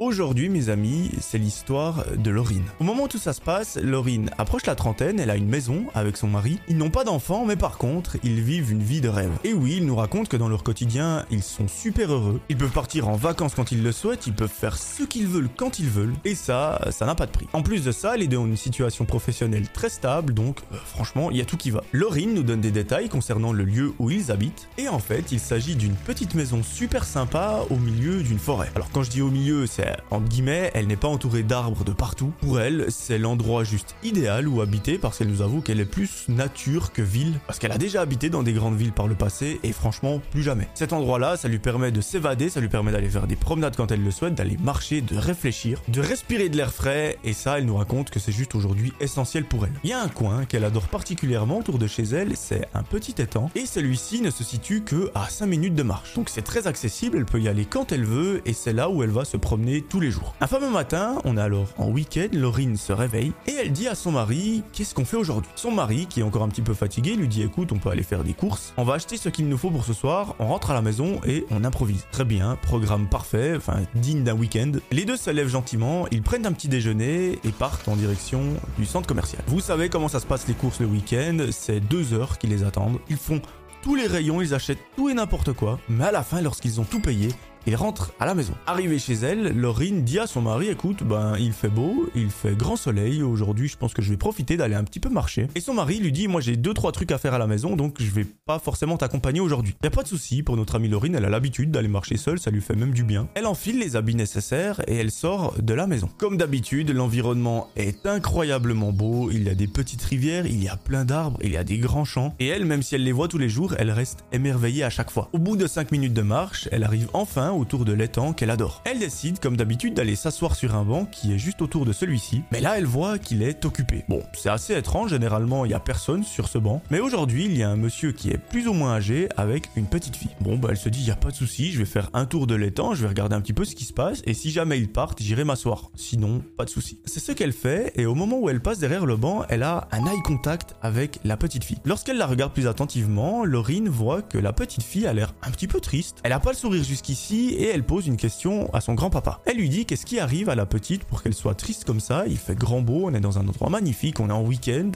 Aujourd'hui, mes amis, c'est l'histoire de Laurine. Au moment où tout ça se passe, Laurine approche la trentaine, elle a une maison avec son mari. Ils n'ont pas d'enfants, mais par contre, ils vivent une vie de rêve. Et oui, ils nous racontent que dans leur quotidien, ils sont super heureux. Ils peuvent partir en vacances quand ils le souhaitent, ils peuvent faire ce qu'ils veulent quand ils veulent. Et ça, ça n'a pas de prix. En plus de ça, les deux ont une situation professionnelle très stable, donc euh, franchement, il y a tout qui va. Laurine nous donne des détails concernant le lieu où ils habitent. Et en fait, il s'agit d'une petite maison super sympa au milieu d'une forêt. Alors quand je dis au milieu, c'est entre guillemets, elle n'est pas entourée d'arbres de partout. Pour elle, c'est l'endroit juste idéal où habiter parce qu'elle nous avoue qu'elle est plus nature que ville. Parce qu'elle a déjà habité dans des grandes villes par le passé et franchement, plus jamais. Cet endroit-là, ça lui permet de s'évader, ça lui permet d'aller faire des promenades quand elle le souhaite, d'aller marcher, de réfléchir, de respirer de l'air frais et ça, elle nous raconte que c'est juste aujourd'hui essentiel pour elle. Il y a un coin qu'elle adore particulièrement autour de chez elle, c'est un petit étang et celui-ci ne se situe que à 5 minutes de marche. Donc c'est très accessible, elle peut y aller quand elle veut et c'est là où elle va se promener tous les jours. Un fameux matin, on est alors en week-end, Laurine se réveille et elle dit à son mari qu'est-ce qu'on fait aujourd'hui? Son mari, qui est encore un petit peu fatigué, lui dit écoute, on peut aller faire des courses, on va acheter ce qu'il nous faut pour ce soir, on rentre à la maison et on improvise. Très bien, programme parfait, enfin digne d'un week-end. Les deux se lèvent gentiment, ils prennent un petit déjeuner et partent en direction du centre commercial. Vous savez comment ça se passe les courses le week-end, c'est deux heures qui les attendent. Ils font tous les rayons, ils achètent tout et n'importe quoi, mais à la fin, lorsqu'ils ont tout payé, il rentre à la maison. Arrivé chez elle, Laurine dit à son mari écoute, ben il fait beau, il fait grand soleil, aujourd'hui je pense que je vais profiter d'aller un petit peu marcher. Et son mari lui dit moi j'ai deux trois trucs à faire à la maison donc je vais pas forcément t'accompagner aujourd'hui. Y a pas de souci pour notre amie Laurine, elle a l'habitude d'aller marcher seule, ça lui fait même du bien. Elle enfile les habits nécessaires et elle sort de la maison. Comme d'habitude, l'environnement est incroyablement beau, il y a des petites rivières, il y a plein d'arbres, il y a des grands champs et elle même si elle les voit tous les jours, elle reste émerveillée à chaque fois. Au bout de 5 minutes de marche, elle arrive enfin autour de l'étang qu'elle adore. Elle décide, comme d'habitude, d'aller s'asseoir sur un banc qui est juste autour de celui-ci, mais là elle voit qu'il est occupé. Bon, c'est assez étrange, généralement il y a personne sur ce banc, mais aujourd'hui il y a un monsieur qui est plus ou moins âgé avec une petite fille. Bon, bah elle se dit, il y a pas de souci, je vais faire un tour de l'étang, je vais regarder un petit peu ce qui se passe, et si jamais ils partent, j'irai m'asseoir. Sinon, pas de souci. C'est ce qu'elle fait, et au moment où elle passe derrière le banc, elle a un eye contact avec la petite fille. Lorsqu'elle la regarde plus attentivement, Laurine voit que la petite fille a l'air un petit peu triste. Elle a pas le sourire jusqu'ici, et elle pose une question à son grand-papa. Elle lui dit qu'est-ce qui arrive à la petite pour qu'elle soit triste comme ça, il fait grand beau, on est dans un endroit magnifique, on est en week-end,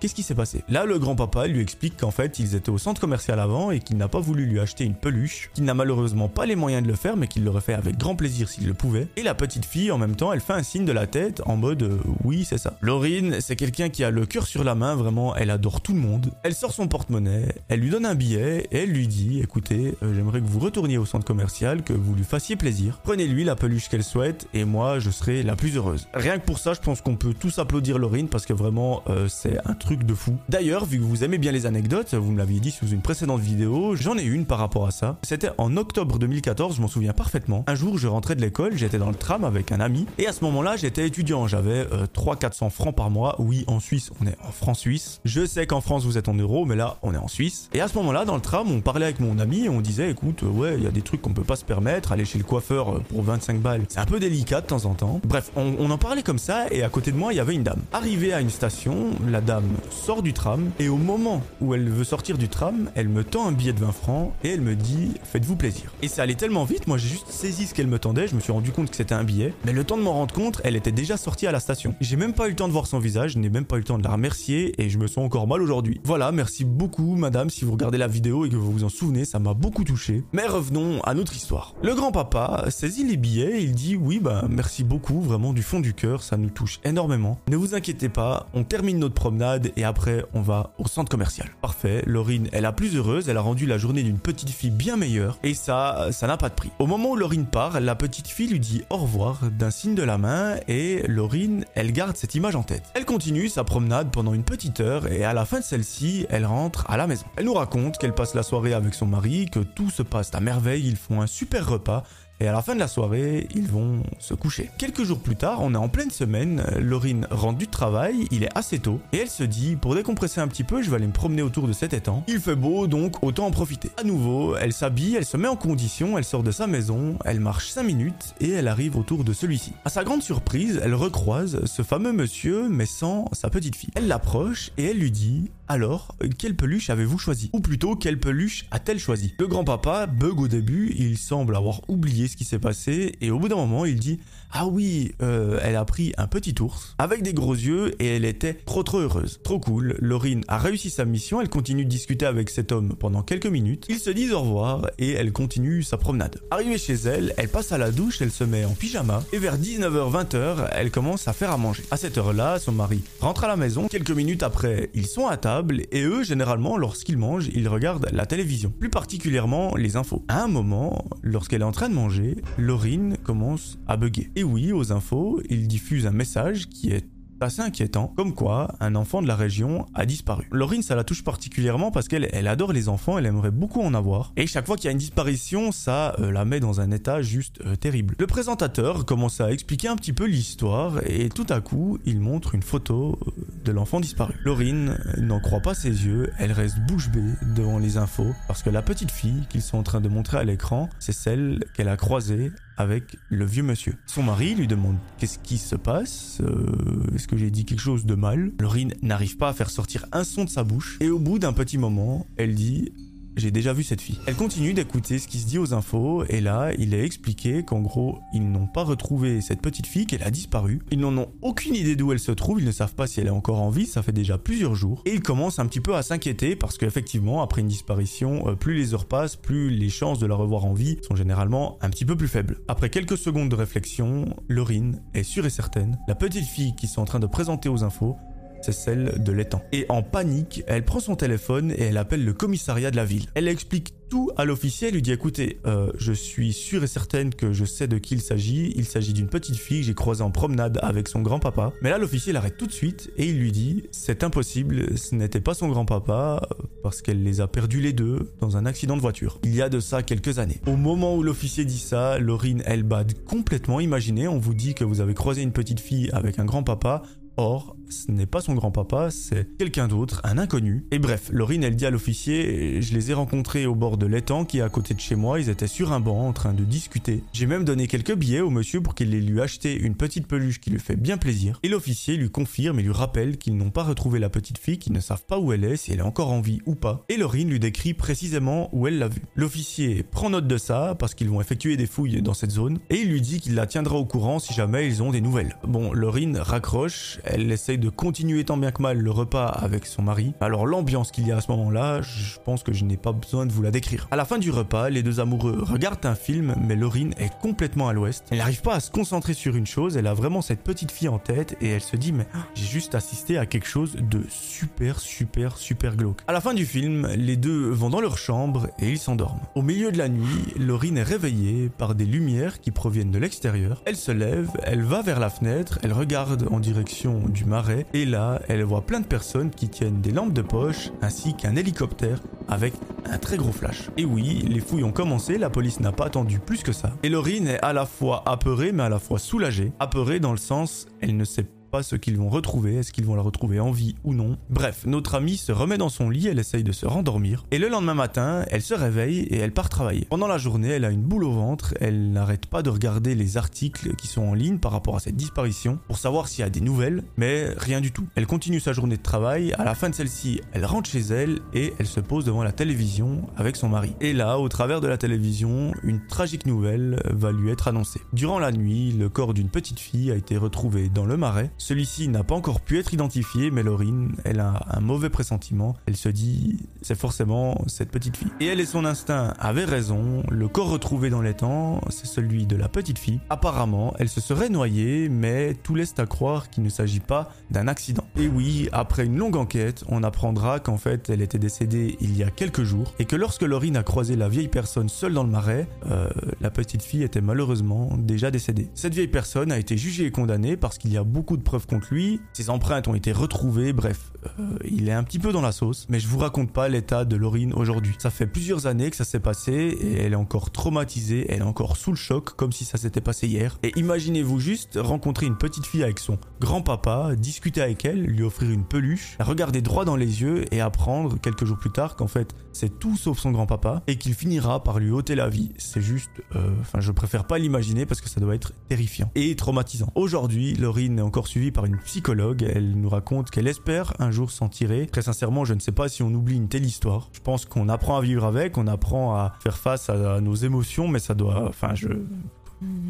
qu'est-ce qui s'est passé? Là, le grand-papa lui explique qu'en fait, ils étaient au centre commercial avant et qu'il n'a pas voulu lui acheter une peluche, qu'il n'a malheureusement pas les moyens de le faire, mais qu'il l'aurait fait avec grand plaisir s'il le pouvait. Et la petite fille, en même temps, elle fait un signe de la tête en mode euh, oui, c'est ça. Laurine, c'est quelqu'un qui a le cœur sur la main, vraiment, elle adore tout le monde. Elle sort son porte-monnaie, elle lui donne un billet et elle lui dit écoutez, euh, j'aimerais que vous retourniez au centre commercial, que vous lui fassiez plaisir. Prenez-lui la peluche qu'elle souhaite et moi je serai la plus heureuse. Rien que pour ça, je pense qu'on peut tous applaudir Laurine parce que vraiment euh, c'est un truc de fou. D'ailleurs, vu que vous aimez bien les anecdotes, vous me l'aviez dit sous une précédente vidéo, j'en ai une par rapport à ça. C'était en octobre 2014, je m'en souviens parfaitement. Un jour, je rentrais de l'école, j'étais dans le tram avec un ami et à ce moment-là, j'étais étudiant, j'avais 300-400 euh, francs par mois. Oui, en Suisse, on est en francs suisses. Je sais qu'en France, vous êtes en euros, mais là, on est en Suisse. Et à ce moment-là, dans le tram, on parlait avec mon ami et on disait écoute, ouais, il y a des trucs qu'on peut pas se permettre, aller chez le coiffeur euh, pour 25 balles, c'est un peu délicat de temps en temps. Bref, on, en parlait comme ça et à côté de moi, il y avait une dame. Arrivée à une station, la dame sort du tram et au moment où elle veut sortir du tram, elle me tend un billet de 20 francs et elle me dit faites-vous plaisir. Et ça allait tellement vite, moi j'ai juste saisi ce qu'elle me tendait, je me suis rendu compte que c'était un billet, mais le temps de m'en rendre compte, elle était déjà sortie à la station. J'ai même pas eu le temps de voir son visage, je n'ai même pas eu le temps de la remercier et je me sens encore mal aujourd'hui. Voilà, merci beaucoup madame si vous regardez la vidéo et que vous vous en souvenez, ça m'a beaucoup touché. Mais revenons à notre histoire. Le grand-papa saisit les billets, il dit oui bah merci beaucoup, vraiment du fond du cœur, ça nous touche énormément. Ne vous inquiétez pas, on termine notre promenade et après on va au centre commercial. Parfait, Laurine est la plus heureuse, elle a rendu la journée d'une petite fille bien meilleure et ça, ça n'a pas de prix. Au moment où Laurine part, la petite fille lui dit au revoir d'un signe de la main et Laurine, elle garde cette image en tête. Elle continue sa promenade pendant une petite heure et à la fin de celle-ci, elle rentre à la maison. Elle nous raconte qu'elle passe la soirée avec son mari, que tout se passe à merveille, ils font un repas et à la fin de la soirée, ils vont se coucher. Quelques jours plus tard, on est en pleine semaine, Laurine rentre du travail, il est assez tôt, et elle se dit, pour décompresser un petit peu, je vais aller me promener autour de cet étang. Il fait beau, donc autant en profiter. À nouveau, elle s'habille, elle se met en condition, elle sort de sa maison, elle marche 5 minutes, et elle arrive autour de celui-ci. À sa grande surprise, elle recroise ce fameux monsieur, mais sans sa petite fille. Elle l'approche, et elle lui dit, Alors, quelle peluche avez-vous choisi? Ou plutôt, quelle peluche a-t-elle choisi? Le grand-papa bug au début, il semble avoir oublié ce qui s'est passé, et au bout d'un moment, il dit Ah oui, euh, elle a pris un petit ours, avec des gros yeux, et elle était trop trop heureuse. Trop cool, Laurine a réussi sa mission, elle continue de discuter avec cet homme pendant quelques minutes, ils se disent au revoir, et elle continue sa promenade. Arrivée chez elle, elle passe à la douche, elle se met en pyjama, et vers 19h-20h, elle commence à faire à manger. À cette heure-là, son mari rentre à la maison, quelques minutes après, ils sont à table, et eux, généralement, lorsqu'ils mangent, ils regardent la télévision, plus particulièrement les infos. À un moment, lorsqu'elle est en train de manger, Laurine commence à bugger. Et oui, aux infos, il diffuse un message qui est assez inquiétant, comme quoi un enfant de la région a disparu. Laurine, ça la touche particulièrement parce qu'elle elle adore les enfants, elle aimerait beaucoup en avoir, et chaque fois qu'il y a une disparition, ça euh, la met dans un état juste euh, terrible. Le présentateur commence à expliquer un petit peu l'histoire, et tout à coup, il montre une photo euh, de l'enfant disparu. Laurine n'en croit pas ses yeux, elle reste bouche bée devant les infos, parce que la petite fille qu'ils sont en train de montrer à l'écran, c'est celle qu'elle a croisée avec le vieux monsieur. Son mari lui demande qu'est-ce qui se passe, euh, est-ce que j'ai dit quelque chose de mal? Laurine n'arrive pas à faire sortir un son de sa bouche. Et au bout d'un petit moment, elle dit j'ai déjà vu cette fille. Elle continue d'écouter ce qui se dit aux infos et là, il est expliqué qu'en gros, ils n'ont pas retrouvé cette petite fille, qu'elle a disparu. Ils n'en ont aucune idée d'où elle se trouve, ils ne savent pas si elle est encore en vie, ça fait déjà plusieurs jours. Et ils commencent un petit peu à s'inquiéter parce qu'effectivement, après une disparition, euh, plus les heures passent, plus les chances de la revoir en vie sont généralement un petit peu plus faibles. Après quelques secondes de réflexion, Laurine est sûre et certaine, la petite fille qui sont en train de présenter aux infos c'est celle de l'étang. Et en panique, elle prend son téléphone et elle appelle le commissariat de la ville. Elle explique tout à l'officier, lui dit écoutez, euh, je suis sûre et certaine que je sais de qui il s'agit. Il s'agit d'une petite fille que j'ai croisée en promenade avec son grand-papa. Mais là, l'officier l'arrête tout de suite et il lui dit c'est impossible, ce n'était pas son grand-papa parce qu'elle les a perdus les deux dans un accident de voiture. Il y a de ça quelques années. Au moment où l'officier dit ça, Laurine Elbad complètement imaginée, on vous dit que vous avez croisé une petite fille avec un grand-papa. Or, ce n'est pas son grand-papa, c'est quelqu'un d'autre, un inconnu. Et bref, Laurine, elle dit à l'officier, je les ai rencontrés au bord de l'étang qui est à côté de chez moi, ils étaient sur un banc en train de discuter. J'ai même donné quelques billets au monsieur pour qu'il les lui achète une petite peluche qui lui fait bien plaisir. Et l'officier lui confirme et lui rappelle qu'ils n'ont pas retrouvé la petite fille, qu'ils ne savent pas où elle est, si elle est encore en vie ou pas. Et Laurine lui décrit précisément où elle l'a vue. L'officier prend note de ça parce qu'ils vont effectuer des fouilles dans cette zone et il lui dit qu'il la tiendra au courant si jamais ils ont des nouvelles. Bon, Laurine raccroche, elle essaye de continuer tant bien que mal le repas avec son mari. Alors l'ambiance qu'il y a à ce moment-là, je pense que je n'ai pas besoin de vous la décrire. À la fin du repas, les deux amoureux regardent un film, mais Laurine est complètement à l'ouest. Elle n'arrive pas à se concentrer sur une chose, elle a vraiment cette petite fille en tête et elle se dit mais j'ai juste assisté à quelque chose de super super super glauque. À la fin du film, les deux vont dans leur chambre et ils s'endorment. Au milieu de la nuit, Laurine est réveillée par des lumières qui proviennent de l'extérieur. Elle se lève, elle va vers la fenêtre, elle regarde en direction du marais et là, elle voit plein de personnes qui tiennent des lampes de poche ainsi qu'un hélicoptère avec un très gros flash. Et oui, les fouilles ont commencé, la police n'a pas attendu plus que ça. Et Laurine est à la fois apeurée mais à la fois soulagée. Apeurée dans le sens, elle ne sait pas ce qu'ils vont retrouver, est-ce qu'ils vont la retrouver en vie ou non. Bref, notre amie se remet dans son lit, elle essaye de se rendormir, et le lendemain matin, elle se réveille et elle part travailler. Pendant la journée, elle a une boule au ventre, elle n'arrête pas de regarder les articles qui sont en ligne par rapport à cette disparition pour savoir s'il y a des nouvelles, mais rien du tout. Elle continue sa journée de travail, à la fin de celle-ci, elle rentre chez elle et elle se pose devant la télévision avec son mari. Et là, au travers de la télévision, une tragique nouvelle va lui être annoncée. Durant la nuit, le corps d'une petite fille a été retrouvé dans le marais celui-ci n'a pas encore pu être identifié, mais Laurine, elle a un mauvais pressentiment. Elle se dit, c'est forcément cette petite fille. Et elle et son instinct avaient raison. Le corps retrouvé dans temps, c'est celui de la petite fille. Apparemment, elle se serait noyée, mais tout laisse à croire qu'il ne s'agit pas d'un accident. Et oui, après une longue enquête, on apprendra qu'en fait, elle était décédée il y a quelques jours et que lorsque Laurine a croisé la vieille personne seule dans le marais, euh, la petite fille était malheureusement déjà décédée. Cette vieille personne a été jugée et condamnée parce qu'il y a beaucoup de preuves contre lui, ses empreintes ont été retrouvées, bref, euh, il est un petit peu dans la sauce, mais je vous raconte pas l'état de Laurine aujourd'hui. Ça fait plusieurs années que ça s'est passé et elle est encore traumatisée, elle est encore sous le choc comme si ça s'était passé hier. Et imaginez-vous juste rencontrer une petite fille avec son grand-papa, discuter avec elle, lui offrir une peluche, la regarder droit dans les yeux et apprendre quelques jours plus tard qu'en fait c'est tout sauf son grand-papa et qu'il finira par lui ôter la vie. C'est juste, euh, enfin je préfère pas l'imaginer parce que ça doit être terrifiant et traumatisant. Aujourd'hui, Laurine est encore suivie par une psychologue. Elle nous raconte qu'elle espère un jour s'en tirer. Très sincèrement, je ne sais pas si on oublie une telle histoire. Je pense qu'on apprend à vivre avec, on apprend à faire face à nos émotions, mais ça doit... Enfin, je...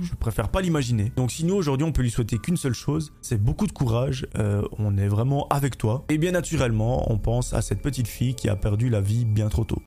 Je préfère pas l'imaginer. Donc si nous aujourd'hui on peut lui souhaiter qu'une seule chose, c'est beaucoup de courage, euh, on est vraiment avec toi. Et bien naturellement, on pense à cette petite fille qui a perdu la vie bien trop tôt.